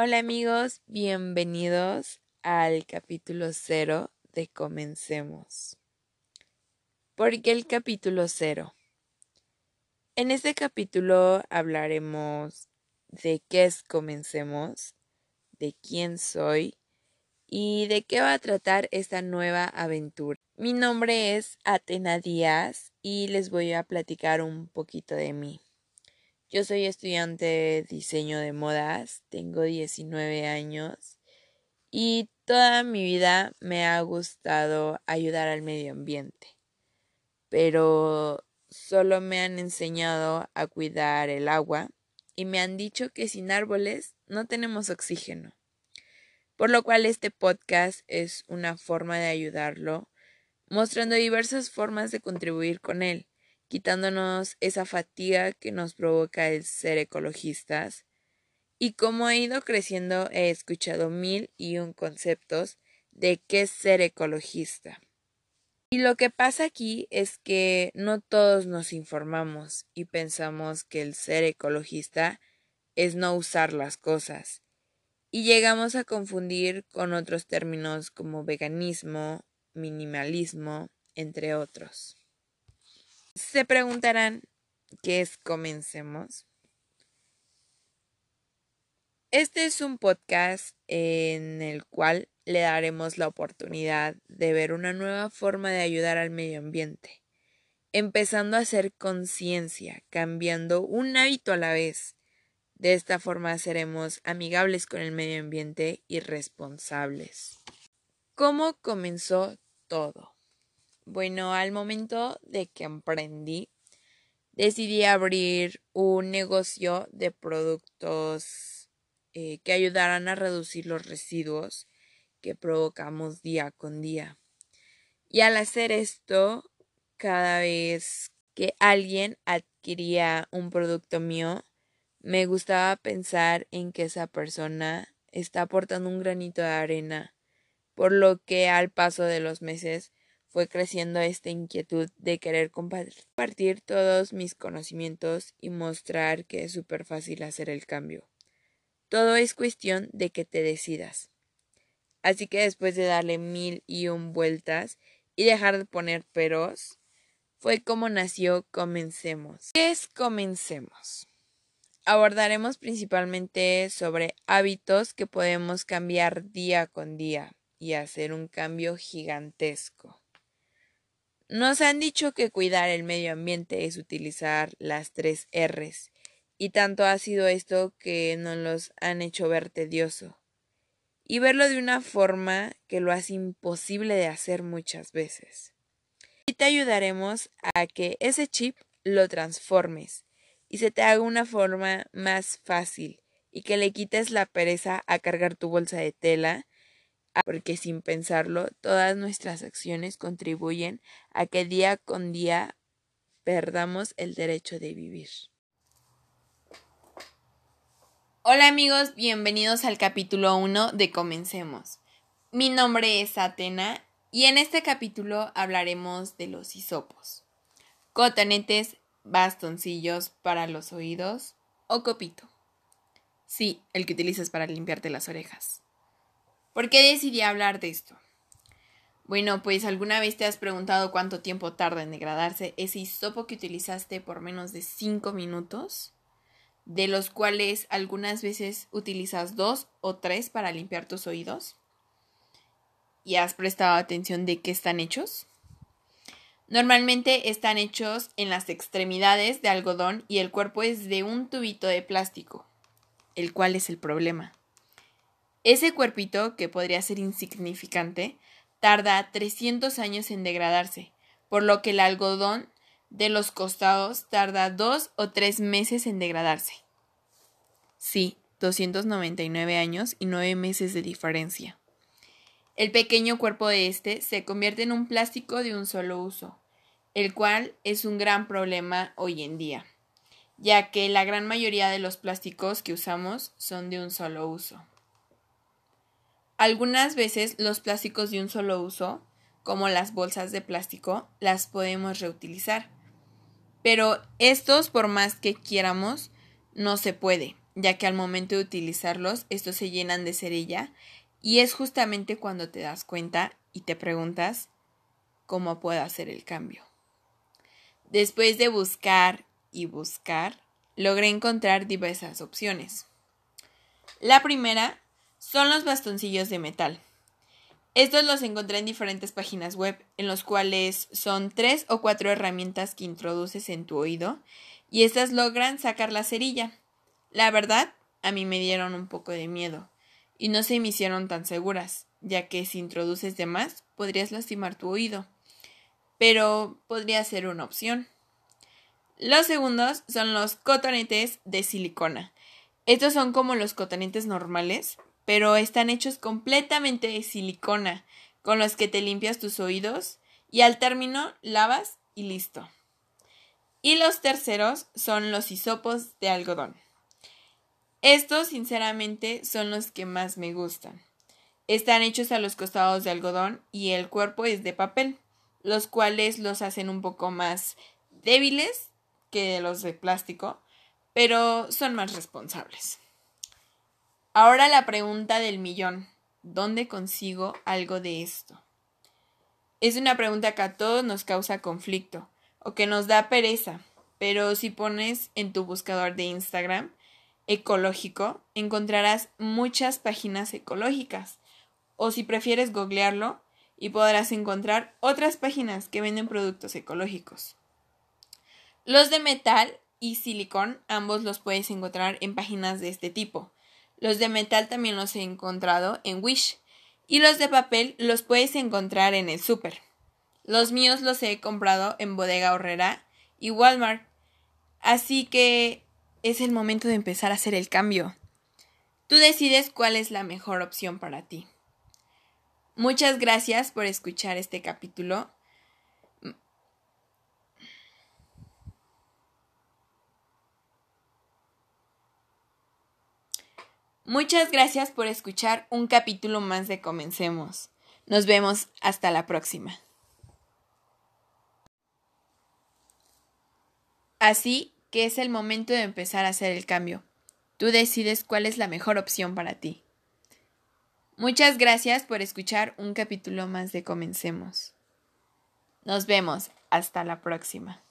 Hola amigos, bienvenidos al capítulo cero de Comencemos. ¿Por qué el capítulo cero? En este capítulo hablaremos de qué es Comencemos, de quién soy y de qué va a tratar esta nueva aventura. Mi nombre es Atena Díaz y les voy a platicar un poquito de mí. Yo soy estudiante de diseño de modas, tengo 19 años y toda mi vida me ha gustado ayudar al medio ambiente. Pero solo me han enseñado a cuidar el agua y me han dicho que sin árboles no tenemos oxígeno. Por lo cual este podcast es una forma de ayudarlo, mostrando diversas formas de contribuir con él quitándonos esa fatiga que nos provoca el ser ecologistas. Y como he ido creciendo, he escuchado mil y un conceptos de qué es ser ecologista. Y lo que pasa aquí es que no todos nos informamos y pensamos que el ser ecologista es no usar las cosas. Y llegamos a confundir con otros términos como veganismo, minimalismo, entre otros. Se preguntarán qué es Comencemos. Este es un podcast en el cual le daremos la oportunidad de ver una nueva forma de ayudar al medio ambiente, empezando a hacer conciencia, cambiando un hábito a la vez. De esta forma seremos amigables con el medio ambiente y responsables. ¿Cómo comenzó todo? Bueno, al momento de que emprendí, decidí abrir un negocio de productos eh, que ayudaran a reducir los residuos que provocamos día con día. Y al hacer esto, cada vez que alguien adquiría un producto mío, me gustaba pensar en que esa persona está aportando un granito de arena, por lo que al paso de los meses fue creciendo esta inquietud de querer compartir todos mis conocimientos y mostrar que es súper fácil hacer el cambio. Todo es cuestión de que te decidas. Así que después de darle mil y un vueltas y dejar de poner peros, fue como nació Comencemos. ¿Qué es Comencemos? Abordaremos principalmente sobre hábitos que podemos cambiar día con día y hacer un cambio gigantesco. Nos han dicho que cuidar el medio ambiente es utilizar las tres R's, y tanto ha sido esto que nos los han hecho ver tedioso, y verlo de una forma que lo hace imposible de hacer muchas veces. Y te ayudaremos a que ese chip lo transformes y se te haga una forma más fácil y que le quites la pereza a cargar tu bolsa de tela porque sin pensarlo, todas nuestras acciones contribuyen a que día con día perdamos el derecho de vivir. Hola amigos, bienvenidos al capítulo 1 de Comencemos. Mi nombre es Atena y en este capítulo hablaremos de los hisopos. Cotonetes, bastoncillos para los oídos o copito. Sí, el que utilizas para limpiarte las orejas. ¿Por qué decidí hablar de esto? Bueno, pues alguna vez te has preguntado cuánto tiempo tarda en degradarse ese hisopo que utilizaste por menos de 5 minutos, de los cuales algunas veces utilizas dos o tres para limpiar tus oídos. ¿Y has prestado atención de qué están hechos? Normalmente están hechos en las extremidades de algodón y el cuerpo es de un tubito de plástico, el cual es el problema. Ese cuerpito, que podría ser insignificante, tarda 300 años en degradarse, por lo que el algodón de los costados tarda dos o tres meses en degradarse. Sí, 299 años y nueve meses de diferencia. El pequeño cuerpo de este se convierte en un plástico de un solo uso, el cual es un gran problema hoy en día, ya que la gran mayoría de los plásticos que usamos son de un solo uso. Algunas veces los plásticos de un solo uso, como las bolsas de plástico, las podemos reutilizar. Pero estos, por más que quieramos, no se puede, ya que al momento de utilizarlos estos se llenan de cerilla y es justamente cuando te das cuenta y te preguntas cómo puedo hacer el cambio. Después de buscar y buscar, logré encontrar diversas opciones. La primera son los bastoncillos de metal. Estos los encontré en diferentes páginas web, en los cuales son tres o cuatro herramientas que introduces en tu oído y estas logran sacar la cerilla. La verdad, a mí me dieron un poco de miedo y no se me hicieron tan seguras, ya que si introduces de más podrías lastimar tu oído. Pero podría ser una opción. Los segundos son los cotonetes de silicona. Estos son como los cotonetes normales, pero están hechos completamente de silicona, con los que te limpias tus oídos y al término lavas y listo. Y los terceros son los hisopos de algodón. Estos, sinceramente, son los que más me gustan. Están hechos a los costados de algodón y el cuerpo es de papel, los cuales los hacen un poco más débiles que los de plástico, pero son más responsables. Ahora la pregunta del millón. ¿Dónde consigo algo de esto? Es una pregunta que a todos nos causa conflicto o que nos da pereza, pero si pones en tu buscador de Instagram ecológico, encontrarás muchas páginas ecológicas. O si prefieres googlearlo, y podrás encontrar otras páginas que venden productos ecológicos. Los de metal y silicón, ambos los puedes encontrar en páginas de este tipo. Los de metal también los he encontrado en Wish. Y los de papel los puedes encontrar en el super. Los míos los he comprado en Bodega Horrera y Walmart. Así que es el momento de empezar a hacer el cambio. Tú decides cuál es la mejor opción para ti. Muchas gracias por escuchar este capítulo. Muchas gracias por escuchar un capítulo más de Comencemos. Nos vemos hasta la próxima. Así que es el momento de empezar a hacer el cambio. Tú decides cuál es la mejor opción para ti. Muchas gracias por escuchar un capítulo más de Comencemos. Nos vemos. Hasta la próxima.